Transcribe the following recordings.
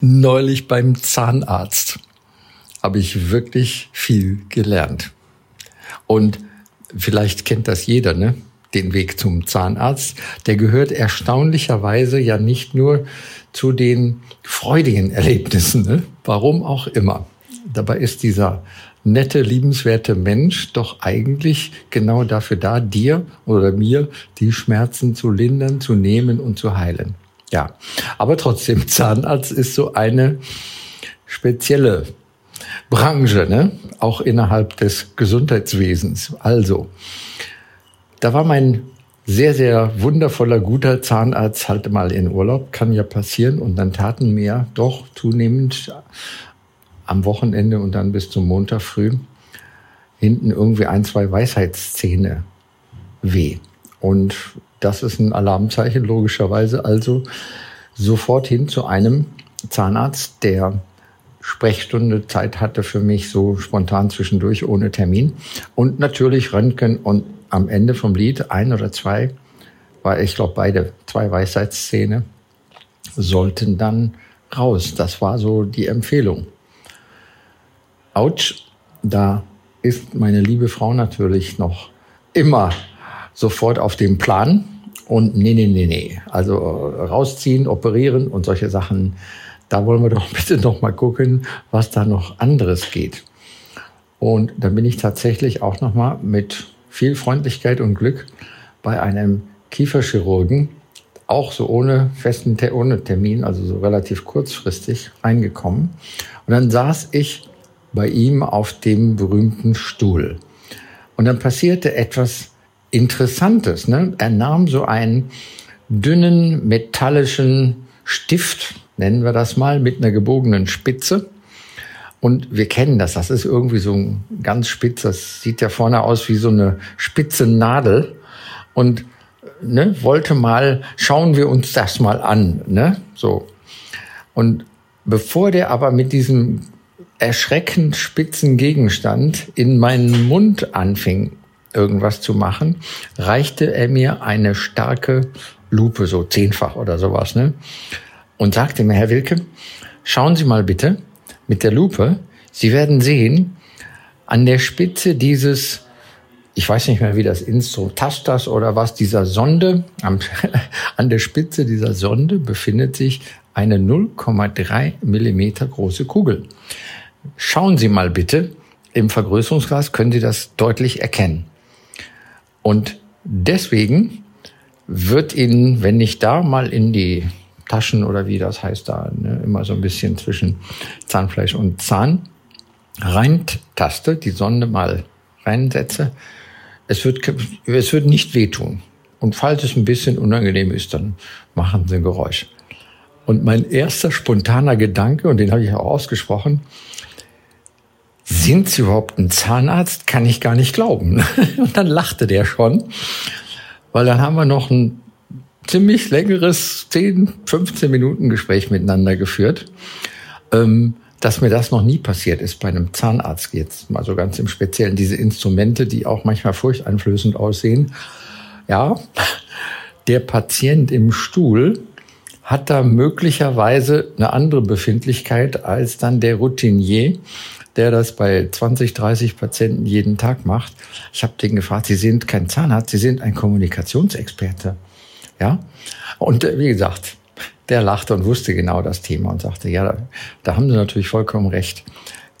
Neulich beim Zahnarzt habe ich wirklich viel gelernt. Und vielleicht kennt das jeder, ne? Den Weg zum Zahnarzt. Der gehört erstaunlicherweise ja nicht nur zu den freudigen Erlebnissen, ne? Warum auch immer. Dabei ist dieser nette, liebenswerte Mensch doch eigentlich genau dafür da, dir oder mir die Schmerzen zu lindern, zu nehmen und zu heilen. Ja, aber trotzdem, Zahnarzt ist so eine spezielle Branche, ne? auch innerhalb des Gesundheitswesens. Also, da war mein sehr, sehr wundervoller, guter Zahnarzt halt mal in Urlaub, kann ja passieren. Und dann taten mir doch zunehmend am Wochenende und dann bis zum Montag früh hinten irgendwie ein, zwei Weisheitszähne weh. Und das ist ein Alarmzeichen, logischerweise. Also sofort hin zu einem Zahnarzt, der Sprechstunde Zeit hatte für mich so spontan zwischendurch ohne Termin. Und natürlich Röntgen und am Ende vom Lied ein oder zwei, weil ich glaube beide, zwei Weisheitszähne sollten dann raus. Das war so die Empfehlung. Autsch, da ist meine liebe Frau natürlich noch immer sofort auf dem Plan. Und nee, nee, nee, nee. Also äh, rausziehen, operieren und solche Sachen. Da wollen wir doch bitte noch mal gucken, was da noch anderes geht. Und da bin ich tatsächlich auch noch mal mit viel Freundlichkeit und Glück bei einem Kieferchirurgen, auch so ohne festen ohne Termin, also so relativ kurzfristig reingekommen. Und dann saß ich bei ihm auf dem berühmten Stuhl. Und dann passierte etwas Interessantes. Ne? Er nahm so einen dünnen metallischen Stift, nennen wir das mal, mit einer gebogenen Spitze. Und wir kennen das. Das ist irgendwie so ein ganz spitz. Das sieht ja vorne aus wie so eine spitze Nadel. Und ne, wollte mal, schauen wir uns das mal an. Ne? So. Und bevor der aber mit diesem erschreckend spitzen Gegenstand in meinen Mund anfing, irgendwas zu machen, reichte er mir eine starke Lupe, so zehnfach oder sowas, ne? Und sagte mir, Herr Wilke, schauen Sie mal bitte mit der Lupe, Sie werden sehen, an der Spitze dieses, ich weiß nicht mehr, wie das Instrument, Tastas oder was, dieser Sonde, an der Spitze dieser Sonde befindet sich eine 0,3 Millimeter große Kugel. Schauen Sie mal bitte, im Vergrößerungsglas können Sie das deutlich erkennen. Und deswegen wird Ihnen, wenn ich da mal in die Taschen oder wie das heißt da, ne, immer so ein bisschen zwischen Zahnfleisch und Zahn reintaste, die Sonde mal reinsetze, es wird, es wird nicht wehtun. Und falls es ein bisschen unangenehm ist, dann machen Sie ein Geräusch. Und mein erster spontaner Gedanke, und den habe ich auch ausgesprochen, sind Sie überhaupt ein Zahnarzt? Kann ich gar nicht glauben. Und dann lachte der schon, weil dann haben wir noch ein ziemlich längeres 10, 15 Minuten Gespräch miteinander geführt. Ähm, dass mir das noch nie passiert ist bei einem Zahnarzt jetzt mal so ganz im Speziellen. Diese Instrumente, die auch manchmal furchteinflößend aussehen. Ja, der Patient im Stuhl hat da möglicherweise eine andere Befindlichkeit als dann der Routinier, der das bei 20, 30 Patienten jeden Tag macht. Ich habe den gefragt, Sie sind kein Zahnarzt, Sie sind ein Kommunikationsexperte. Ja? Und äh, wie gesagt, der lachte und wusste genau das Thema und sagte, ja, da, da haben Sie natürlich vollkommen recht.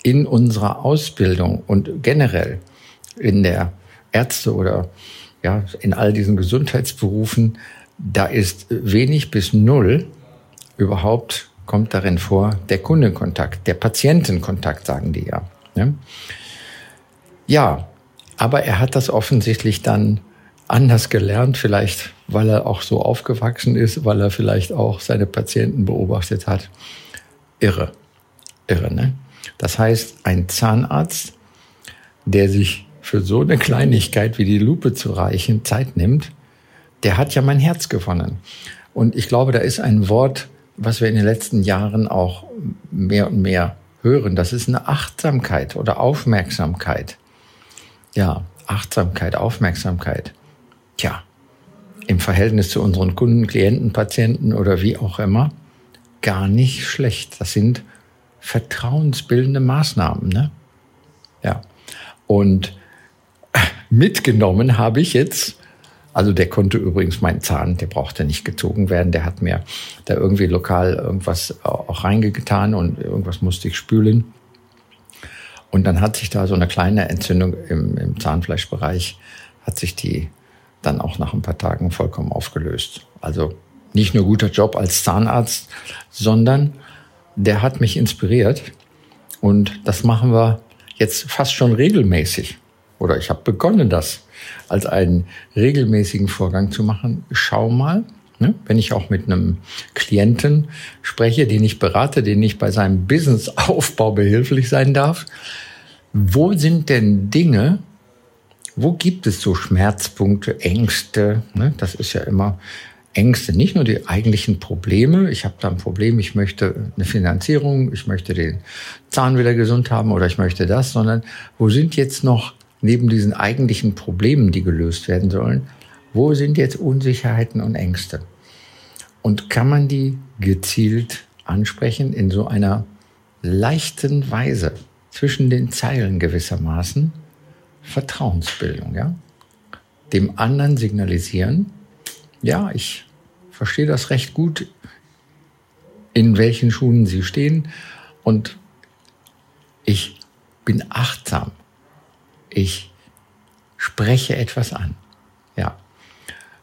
In unserer Ausbildung und generell in der Ärzte oder ja, in all diesen Gesundheitsberufen, da ist wenig bis null überhaupt kommt darin vor der Kundenkontakt, der Patientenkontakt, sagen die ja. Ne? Ja, aber er hat das offensichtlich dann anders gelernt, vielleicht weil er auch so aufgewachsen ist, weil er vielleicht auch seine Patienten beobachtet hat. Irre, irre, ne? Das heißt, ein Zahnarzt, der sich für so eine Kleinigkeit wie die Lupe zu reichen Zeit nimmt, der hat ja mein Herz gewonnen. Und ich glaube, da ist ein Wort, was wir in den letzten Jahren auch mehr und mehr hören. Das ist eine Achtsamkeit oder Aufmerksamkeit. Ja, Achtsamkeit, Aufmerksamkeit. Tja, im Verhältnis zu unseren Kunden, Klienten, Patienten oder wie auch immer, gar nicht schlecht. Das sind vertrauensbildende Maßnahmen. Ne? Ja. Und mitgenommen habe ich jetzt, also der konnte übrigens meinen Zahn, der brauchte nicht gezogen werden, der hat mir da irgendwie lokal irgendwas auch reingetan und irgendwas musste ich spülen. Und dann hat sich da so eine kleine Entzündung im, im Zahnfleischbereich, hat sich die dann auch nach ein paar Tagen vollkommen aufgelöst. Also nicht nur guter Job als Zahnarzt, sondern der hat mich inspiriert. Und das machen wir jetzt fast schon regelmäßig. Oder ich habe begonnen, das als einen regelmäßigen Vorgang zu machen. Schau mal, ne, wenn ich auch mit einem Klienten spreche, den ich berate, den ich bei seinem Businessaufbau behilflich sein darf. Wo sind denn Dinge, wo gibt es so Schmerzpunkte, Ängste? Ne? Das ist ja immer Ängste, nicht nur die eigentlichen Probleme. Ich habe da ein Problem, ich möchte eine Finanzierung, ich möchte den Zahn wieder gesund haben oder ich möchte das, sondern wo sind jetzt noch neben diesen eigentlichen Problemen, die gelöst werden sollen, wo sind jetzt Unsicherheiten und Ängste? Und kann man die gezielt ansprechen in so einer leichten Weise zwischen den Zeilen gewissermaßen? Vertrauensbildung, ja. Dem anderen signalisieren, ja, ich verstehe das recht gut, in welchen Schuhen sie stehen und ich bin achtsam. Ich spreche etwas an. Ja,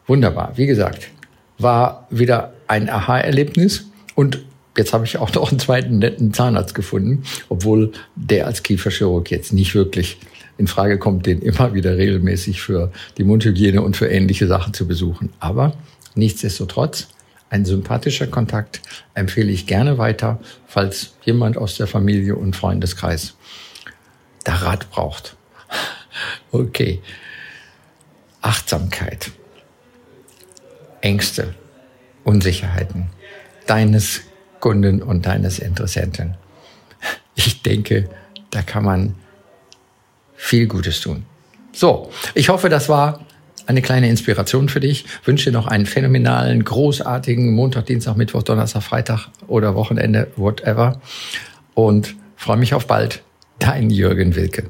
wunderbar. Wie gesagt, war wieder ein Aha-Erlebnis und jetzt habe ich auch noch einen zweiten netten Zahnarzt gefunden, obwohl der als Kieferchirurg jetzt nicht wirklich in Frage kommt, den immer wieder regelmäßig für die Mundhygiene und für ähnliche Sachen zu besuchen. Aber nichtsdestotrotz, ein sympathischer Kontakt empfehle ich gerne weiter, falls jemand aus der Familie und Freundeskreis da Rat braucht. Okay. Achtsamkeit. Ängste, Unsicherheiten deines Kunden und deines Interessenten. Ich denke, da kann man viel Gutes tun. So, ich hoffe, das war eine kleine Inspiration für dich. Ich wünsche dir noch einen phänomenalen, großartigen Montag, Dienstag, Mittwoch, Donnerstag, Freitag oder Wochenende, whatever. Und freue mich auf bald. Dein Jürgen Wilke.